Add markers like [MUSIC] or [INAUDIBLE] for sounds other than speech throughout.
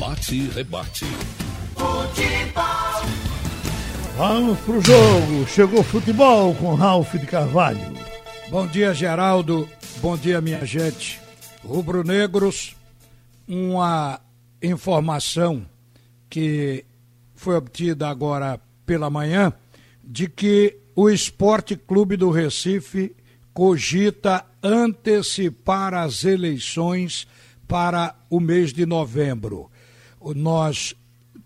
Bate e rebate. Futebol. Vamos pro jogo. Chegou futebol com Ralph de Carvalho. Bom dia, Geraldo. Bom dia, minha gente. Rubro-negros, uma informação que foi obtida agora pela manhã de que o Esporte Clube do Recife cogita antecipar as eleições para o mês de novembro. Nós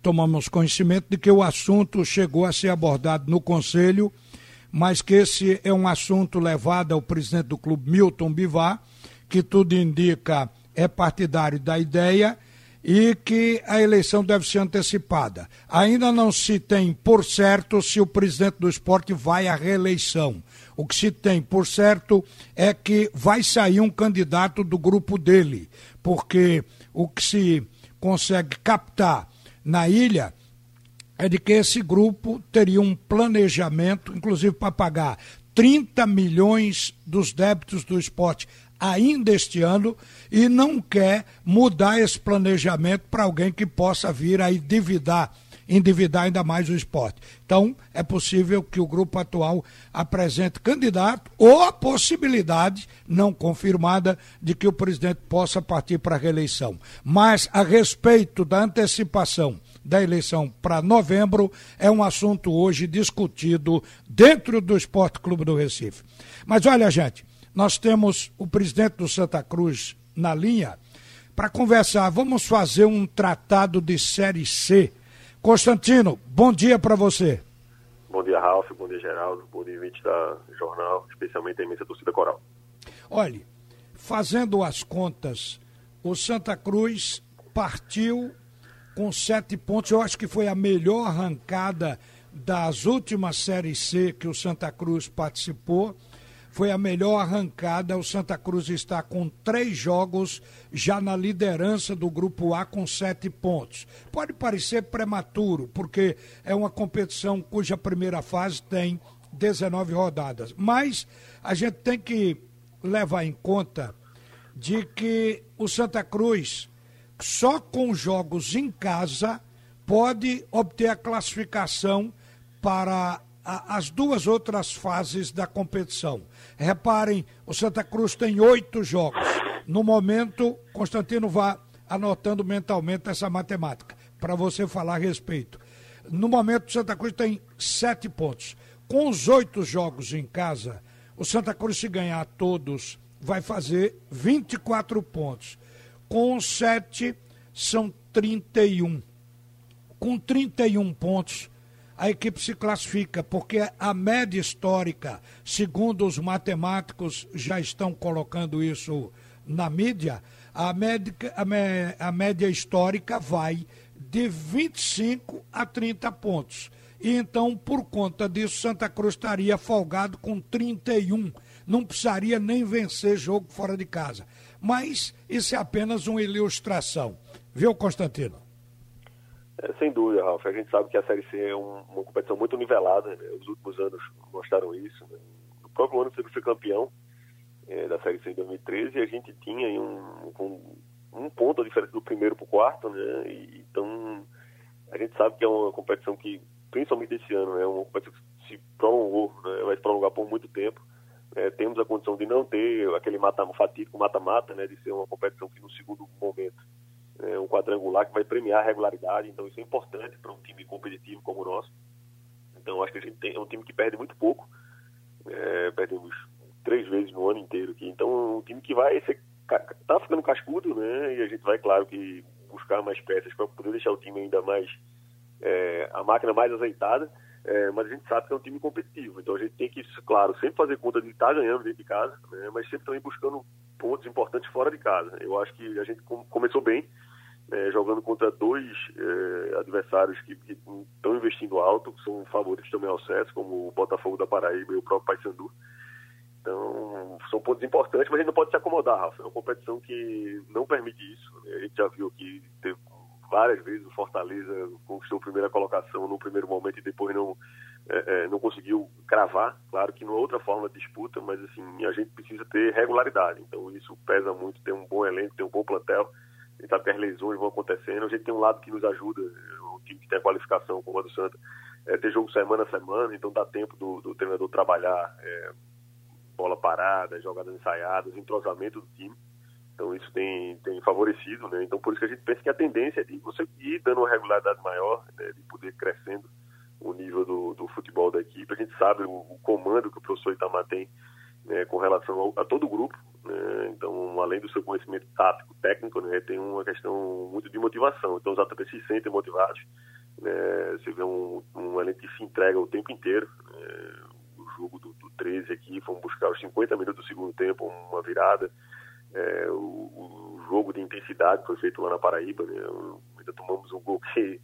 tomamos conhecimento de que o assunto chegou a ser abordado no Conselho, mas que esse é um assunto levado ao presidente do clube, Milton Bivar, que tudo indica é partidário da ideia e que a eleição deve ser antecipada. Ainda não se tem por certo se o presidente do esporte vai à reeleição. O que se tem por certo é que vai sair um candidato do grupo dele, porque o que se consegue captar na ilha é de que esse grupo teria um planejamento, inclusive para pagar 30 milhões dos débitos do esporte ainda este ano e não quer mudar esse planejamento para alguém que possa vir a endividar, endividar ainda mais o esporte. Então, é possível que o grupo atual apresente candidato ou a possibilidade, não confirmada, de que o presidente possa partir para a reeleição. Mas, a respeito da antecipação da eleição para novembro, é um assunto hoje discutido dentro do Esporte Clube do Recife. Mas olha, gente, nós temos o presidente do Santa Cruz na linha para conversar. Vamos fazer um tratado de Série C. Constantino, bom dia para você. Bom dia, Ralf. Bom dia, Geraldo. Bom dia, 20 da Jornal, especialmente a imensa torcida coral. Olhe, fazendo as contas, o Santa Cruz partiu com sete pontos. Eu acho que foi a melhor arrancada das últimas séries C que o Santa Cruz participou foi a melhor arrancada. O Santa Cruz está com três jogos já na liderança do grupo A com sete pontos. Pode parecer prematuro, porque é uma competição cuja primeira fase tem 19 rodadas. Mas a gente tem que levar em conta de que o Santa Cruz, só com jogos em casa, pode obter a classificação para as duas outras fases da competição. Reparem, o Santa Cruz tem oito jogos. No momento, Constantino vá anotando mentalmente essa matemática, para você falar a respeito. No momento, o Santa Cruz tem sete pontos. Com os oito jogos em casa, o Santa Cruz, se ganhar todos, vai fazer 24 pontos. Com sete, são 31. Com 31 pontos, a equipe se classifica, porque a média histórica, segundo os matemáticos já estão colocando isso na mídia, a, a, me, a média histórica vai de 25 a 30 pontos. E então, por conta disso, Santa Cruz estaria folgado com 31. Não precisaria nem vencer jogo fora de casa. Mas isso é apenas uma ilustração. Viu, Constantino? É, sem dúvida, Ralf. A gente sabe que a Série C é um, uma competição muito nivelada. Né? Os últimos anos mostraram isso. Né? No próprio ano você foi campeão é, da Série C em 2013 e a gente tinha um, um, um ponto a diferença do primeiro para o quarto. Né? E, então, a gente sabe que é uma competição que, principalmente esse ano, é uma competição que se prolongou, né? vai se prolongar por muito tempo. É, temos a condição de não ter aquele mata, fatídico mata-mata, né? de ser uma competição que no segundo momento é, um quadrangular que vai premiar a regularidade, então isso é importante para um time competitivo como o nosso. Então acho que a gente tem, é um time que perde muito pouco, é, perdemos três vezes no ano inteiro aqui, então é um time que vai ser, tá ficando cascudo, né, e a gente vai, claro, que buscar mais peças para poder deixar o time ainda mais, é, a máquina mais azeitada, é, mas a gente sabe que é um time competitivo, então a gente tem que, claro, sempre fazer conta de estar tá ganhando dentro de casa, né, mas sempre também buscando pontos importantes fora de casa. Eu acho que a gente começou bem, é, jogando contra dois é, adversários que, estão investindo alto, que são favoritos também ao acesso, como o Botafogo da Paraíba e o próprio Paysandu. Então, são pontos importantes, mas a gente não pode se acomodar, Rafa. É uma competição que não permite isso. A gente já viu que teve várias vezes o Fortaleza conquistou a primeira colocação no primeiro momento e depois não é, é, não conseguiu cravar. Claro que não é outra forma de disputa, mas assim a gente precisa ter regularidade. Então isso pesa muito, ter um bom elenco, ter um bom plantel sabe que as lesões vão acontecendo, a gente tem um lado que nos ajuda, o time que tem a qualificação, como a do Santa, é, ter jogo semana a semana, então dá tempo do, do treinador trabalhar é, bola parada, jogadas ensaiadas, entrosamento do time. Então isso tem, tem favorecido, né? Então por isso que a gente pensa que a tendência é de você ir dando uma regularidade maior, né? de poder crescendo o nível do, do futebol da equipe. A gente sabe o, o comando que o professor Itamar tem né, com relação ao, a todo o grupo. Né? Então, além do seu conhecimento tático, técnico, né, tem uma questão muito de motivação. Então, os atletas se sentem motivados. Né? Você vê um, um elenco que se entrega o tempo inteiro. Né? O jogo do, do 13 aqui, fomos buscar os 50 minutos do segundo tempo, uma virada. É, o, o, jogo de intensidade foi feito lá na Paraíba, né? ainda tomamos um gol que,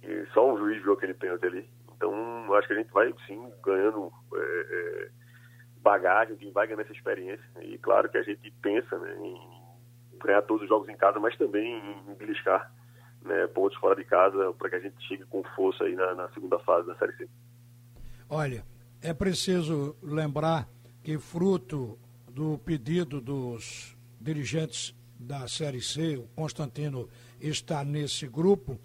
que só um juiz viu aquele pênalti ali. Então, acho que a gente vai, sim, ganhando é, é, bagagem, time vai ganhando essa experiência. E claro que a gente pensa né, em ganhar todos os jogos em casa, mas também em beliscar né, pontos fora de casa para que a gente chegue com força aí na, na segunda fase da Série C. Olha, é preciso lembrar que fruto do pedido dos dirigentes da Série C, o Constantino está nesse grupo,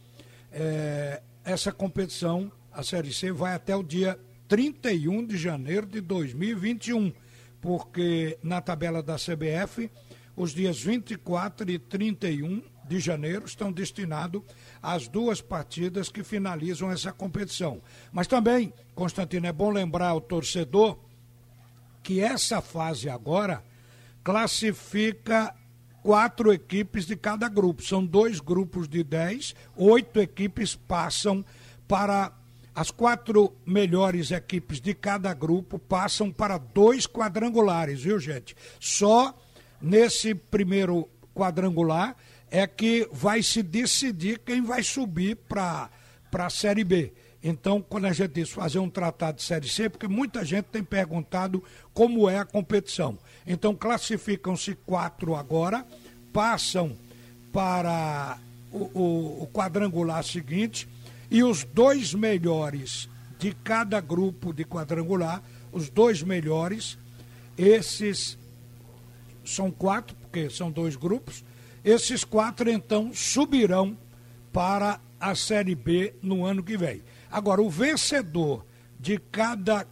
é, essa competição, a Série C, vai até o dia 31 de janeiro de 2021, porque na tabela da CBF, os dias 24 e 31 de janeiro estão destinados às duas partidas que finalizam essa competição. Mas também, Constantino, é bom lembrar ao torcedor que essa fase agora classifica quatro equipes de cada grupo. São dois grupos de dez, oito equipes passam para. As quatro melhores equipes de cada grupo passam para dois quadrangulares, viu, gente? Só nesse primeiro quadrangular é que vai se decidir quem vai subir para a Série B. Então, quando a gente diz fazer um tratado de Série C, porque muita gente tem perguntado como é a competição. Então, classificam-se quatro agora, passam para o, o, o quadrangular seguinte, e os dois melhores de cada grupo de quadrangular, os dois melhores, esses são quatro, porque são dois grupos, esses quatro então subirão para a Série B no ano que vem. Agora, o vencedor de cada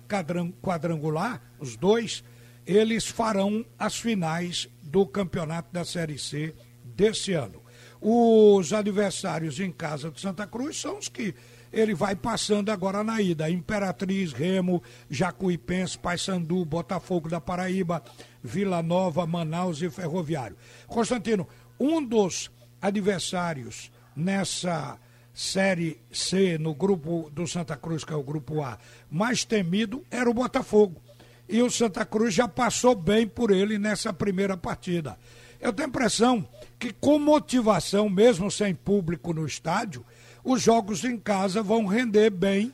quadrangular, os dois, eles farão as finais do campeonato da Série C desse ano. Os adversários em casa de Santa Cruz são os que ele vai passando agora na ida. Imperatriz, Remo, Jacuipense, Paysandu, Botafogo da Paraíba, Vila Nova, Manaus e Ferroviário. Constantino, um dos adversários nessa Série C, no grupo do Santa Cruz, que é o grupo A, mais temido era o Botafogo. E o Santa Cruz já passou bem por ele nessa primeira partida. Eu tenho a impressão que, com motivação, mesmo sem público no estádio, os jogos em casa vão render bem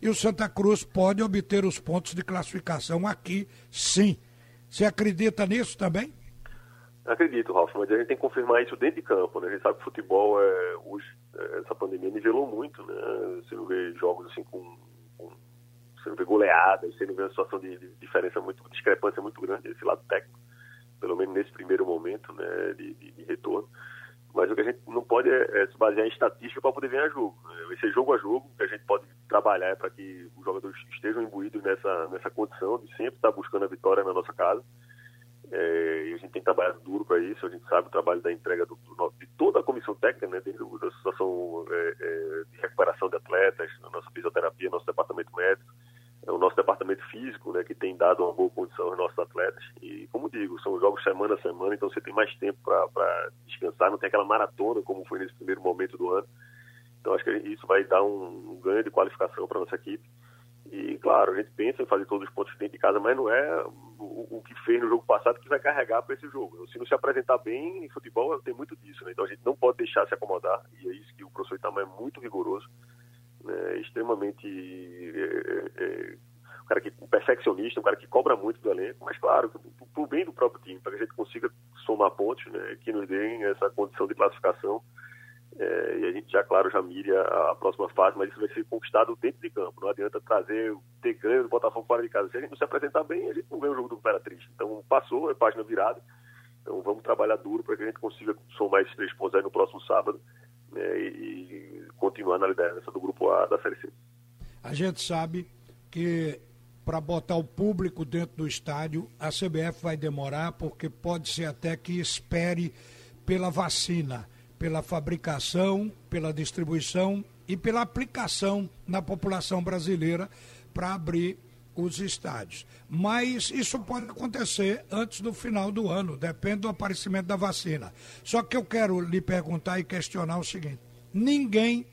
e o Santa Cruz pode obter os pontos de classificação aqui, sim. Você acredita nisso também? Acredito, Ralf, mas a gente tem que confirmar isso dentro de campo, né? A gente sabe que o futebol, é, hoje, essa pandemia nivelou muito, né? Você não vê jogos assim com, com você não vê goleadas, você não vê uma situação de, de diferença muito, discrepância muito grande desse lado técnico, pelo menos nesse primeiro momento, né, de, de, de retorno. Mas o que a gente não pode é, é se basear em estatística para poder ganhar jogo. Né? Vai ser jogo a jogo, que a gente pode trabalhar para que os jogadores estejam imbuídos nessa, nessa condição de sempre estar buscando a vitória na nossa casa é, e a gente tem trabalhado duro para isso, a gente sabe o trabalho da entrega do, do, de toda a comissão técnica, né, situação é, é, de recuperação de atletas, a nossa fisioterapia, nosso departamento médico, é, o nosso departamento físico, né, que tem dado uma boa condição aos nossos atletas. E, como digo, são jogos semana a semana, então você tem mais tempo para descansar, não tem aquela maratona como foi nesse primeiro momento do ano. Então, acho que isso vai dar um, um ganho de qualificação para nossa equipe. E, claro, a gente pensa em fazer todos os pontos dentro de casa, mas não é o, o que fez no jogo passado que vai carregar para esse jogo. Se não se apresentar bem em futebol, tem muito disso. Né? Então a gente não pode deixar se acomodar, e é isso que o professor Itamar é muito rigoroso, né? extremamente. É, é, é, um cara que um perfeccionista, um cara que cobra muito do elenco, mas claro, para o bem do próprio time, para que a gente consiga somar pontos né? que nos deem essa condição de classificação é, e a gente já, claro, já mira a, próxima fase, mas isso vai ser conquistado dentro de campo. Não adianta trazer, ter ganho do Botafogo fora de casa. Se a gente não se apresentar bem, a gente não ganha o jogo do Imperatriz. Então, passou, é página virada. Então vamos trabalhar duro para que a gente consiga somar esses três pontos aí no próximo sábado né, e, continuar na liderança do Grupo A da Série C. A gente sabe que para botar o público dentro do estádio, a CBF vai demorar, porque pode ser até que espere pela vacina, pela fabricação, pela distribuição e pela aplicação na população brasileira para abrir os estádios. Mas isso pode acontecer antes do final do ano, depende do aparecimento da vacina. Só que eu quero lhe perguntar e questionar o seguinte: ninguém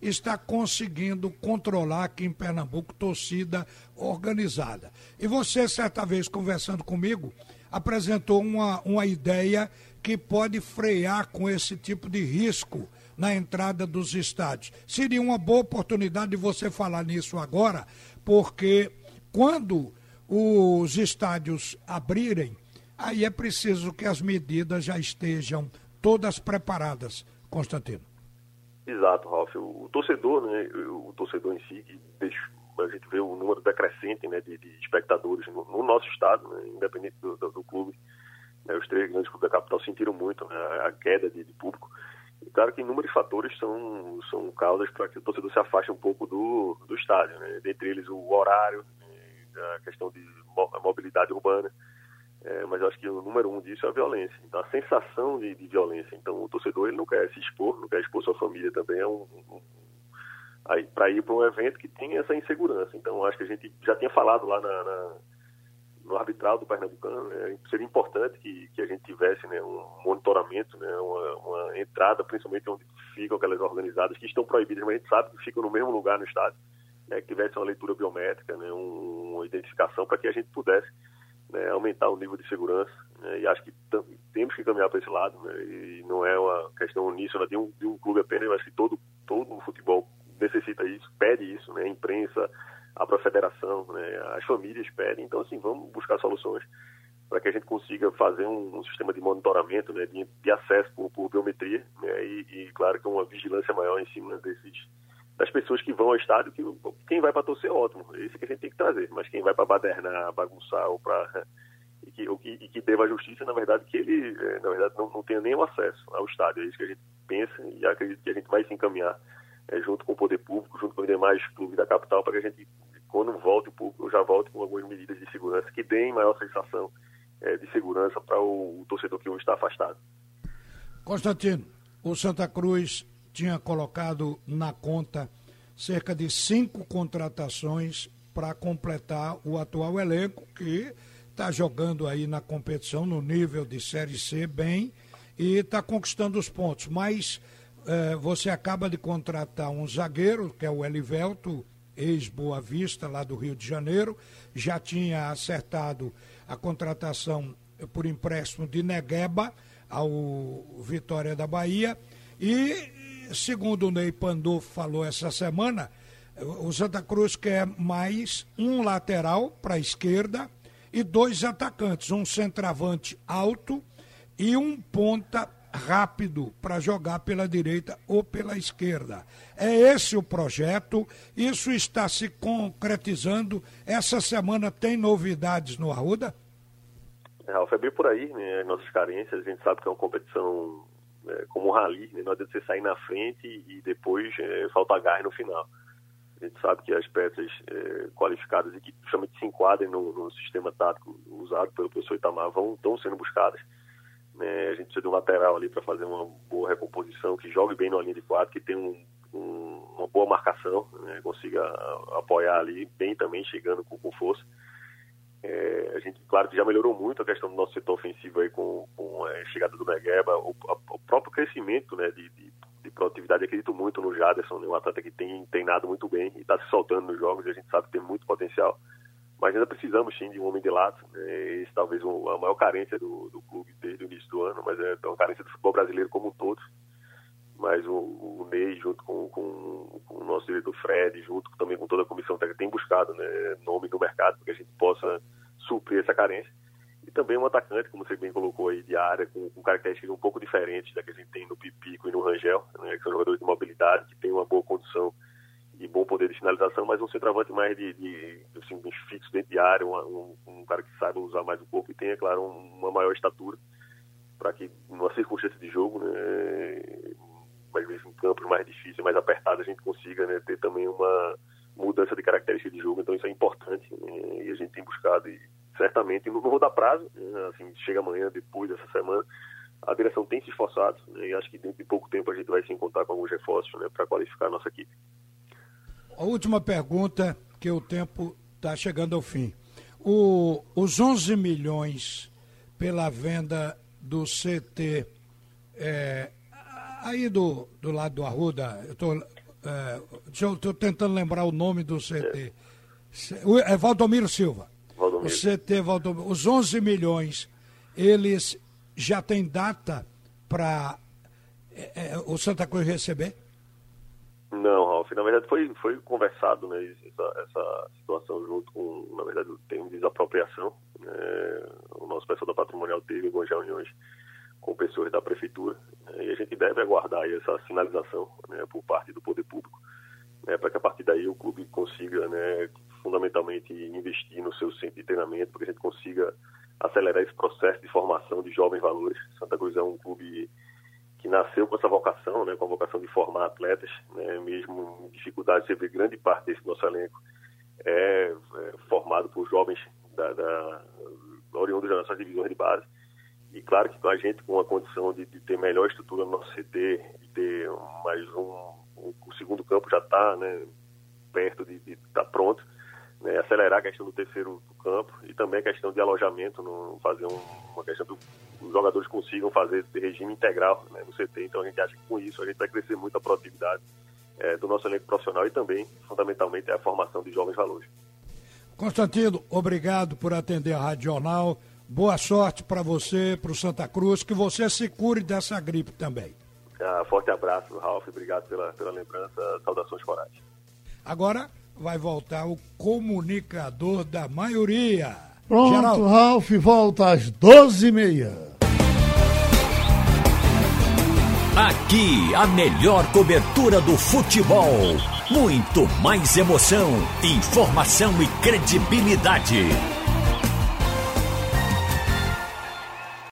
está conseguindo controlar aqui em Pernambuco torcida organizada. E você, certa vez, conversando comigo, apresentou uma, uma ideia que pode frear com esse tipo de risco na entrada dos estádios. Seria uma boa oportunidade de você falar nisso agora, porque quando os estádios abrirem, aí é preciso que as medidas já estejam todas preparadas, Constantino. Exato, Ralf. O, torcedor, né, o torcedor em si, a gente vê o número decrescente né, de, de espectadores no, no, nosso estado, né, independente do, do, do clube. Né, os três grandes clubes da capital sentiram muito né, a queda de, de, público. E claro que inúmeros fatores são, são causas para que o torcedor se afaste um pouco do, do estádio. Né, dentre eles o horário, né, a questão de mobilidade urbana. É, mas eu acho que o número um disso é a violência. Então, a sensação de, de, violência. Então, o torcedor ele não quer se expor, não quer expor sua família também. É um, um, para ir para um evento que tem essa insegurança. Então, acho que a gente já tinha falado lá na, na, no arbitral do Pernambucano, né, seria importante que, que a gente tivesse né, um monitoramento, né, uma, uma, entrada, principalmente onde ficam aquelas organizadas que estão proibidas, mas a gente sabe que ficam no mesmo lugar no estádio, né, que tivesse uma leitura biométrica, né, um, uma identificação para que a gente pudesse né, aumentar o nível de segurança. Né, e acho que temos que caminhar para esse lado. Né, e não é uma questão uníssona de um, de um clube apenas, mas que todo, todo o futebol necessita isso, pede isso, né, a imprensa, a própria federação, né, as famílias pedem. Então, assim, vamos buscar soluções para que a gente consiga fazer um, um sistema de monitoramento, né, de, de acesso por, por biometria, né, e, e, claro, que uma vigilância maior em cima desses das pessoas que vão ao estádio, que quem vai para torcer é ótimo, esse que a gente tem que trazer, mas quem vai para badernar, bagunçar ou para [LAUGHS] e que, que, e que deva a justiça, na verdade, que ele, é, na verdade, não, não tenha nenhum acesso ao estádio. É isso que a gente pensa e acredito que a gente vai se encaminhar é, junto com o poder público, junto com os demais clubes da capital, para que a gente, quando volte o público, já volte com algumas medidas de segurança que deem maior sensação é, de segurança para o, o torcedor que hoje está afastado. Constantino, o Santa Cruz tinha colocado na conta cerca de cinco contratações para completar o atual elenco, que está jogando aí na competição no nível de Série C bem e está conquistando os pontos. Mas eh, você acaba de contratar um zagueiro, que é o Elivelto, ex-Boa Vista, lá do Rio de Janeiro, já tinha acertado a contratação por empréstimo de Negueba ao Vitória da Bahia e segundo o Ney Pandolfo falou essa semana, o Santa Cruz quer mais um lateral para a esquerda e dois atacantes, um centroavante alto e um ponta rápido para jogar pela direita ou pela esquerda. É esse o projeto, isso está se concretizando. Essa semana tem novidades no Arruda? Ralf, é bem por aí, né? Nossas carências, a gente sabe que é uma competição é, como um rally, né? não adianta você sair na frente e, depois é, faltar gás no final. A gente sabe que as peças é, qualificadas e que justamente se enquadrem no, no, sistema tático usado pelo professor Itamar vão, estão sendo buscadas. Né? A gente precisa de um lateral ali para fazer uma boa recomposição, que jogue bem na linha de quadro, que tenha um, um, uma boa marcação, né? consiga apoiar ali bem também, chegando com, com força. É, a gente, claro, que já melhorou muito a questão do nosso setor ofensivo aí com, com a chegada do Negueba, o, o próprio crescimento né, de, de, de, produtividade. Acredito muito no Jaderson, né, um atleta que tem treinado muito bem e está se soltando nos jogos e a gente sabe que tem muito potencial. Mas ainda precisamos sim de um homem de lado. Né, esse talvez um, a maior carência do, do, clube desde o início do ano, mas é uma carência do futebol brasileiro como um todo. Mas o, o Ney, junto com, com, com, o nosso diretor Fred, junto também com toda a comissão técnica, tem buscado né, nome no mercado para que a gente possa suprir essa carência. E também um atacante, como você bem colocou aí, de área, com, com características um pouco diferentes da que a gente tem no Pipico e no Rangel, né, que são jogadores de mobilidade, que têm uma boa condição e bom poder de finalização, mas um centroavante mais de, de assim, fixo dentro de área, um, um, um, cara que saiba usar mais o corpo e tenha, claro, uma maior estatura. para que, numa circunstância de jogo, né, às vezes em campos mais difíceis, mais apertados, a gente consiga né, ter também uma mudança de característica de jogo. Então isso é importante né, e a gente tem buscado e certamente, não vou dar prazo, né, assim, chega amanhã, depois dessa semana, a direção tem se esforçado né, e acho que dentro de pouco tempo a gente vai se encontrar com alguns reforços né, para qualificar a nossa equipe. A última pergunta, que o tempo está chegando ao fim. O, os 11 milhões pela venda do CT é, aí do, do lado do Arruda, eu tô, é, estou tentando lembrar o nome do CT. É, é Valdomiro Silva. Valdomiro. O CT Valdomiro. Os 11 milhões, eles já têm data para é, é, o Santa Cruz receber? Não, Ralf, na verdade foi, foi conversado né, essa, essa situação junto com, na verdade, tem desapropriação. Né, o nosso pessoal da patrimonial teve algumas reuniões com pessoas da prefeitura né, e a gente deve aguardar essa sinalização né, por parte do poder público né, para que a partir daí o clube consiga né, fundamentalmente investir no seu centro de treinamento, para que a gente consiga acelerar esse processo de formação de jovens valores. Santa Cruz é um clube que nasceu com essa vocação, né, com a vocação de formar atletas, né, mesmo em dificuldade, você vê grande parte desse nosso elenco é, é formado por jovens da, da, oriundos das nossas divisões de base. E claro que a gente com a condição de, de, ter melhor estrutura no nosso CT, de ter mais um, um o segundo campo já está né, perto de estar tá pronto, né, acelerar a questão do terceiro campo e também a questão de alojamento, no, fazer um, uma questão do os jogadores consigam fazer regime integral né, no CT. Então a gente acha que com isso a gente vai crescer muito a produtividade é, do nosso elenco profissional e também, fundamentalmente, a formação de jovens valores. Constantino, obrigado por atender a Rádio Jornal. Boa sorte para você, para o Santa Cruz, que você se cure dessa gripe também. Ah, forte abraço, Ralf. Obrigado pela, pela lembrança. Saudações corais. Agora vai voltar o comunicador da maioria. Pronto, Geraldo. Ralf volta às 12h30. Aqui, a melhor cobertura do futebol. Muito mais emoção, informação e credibilidade.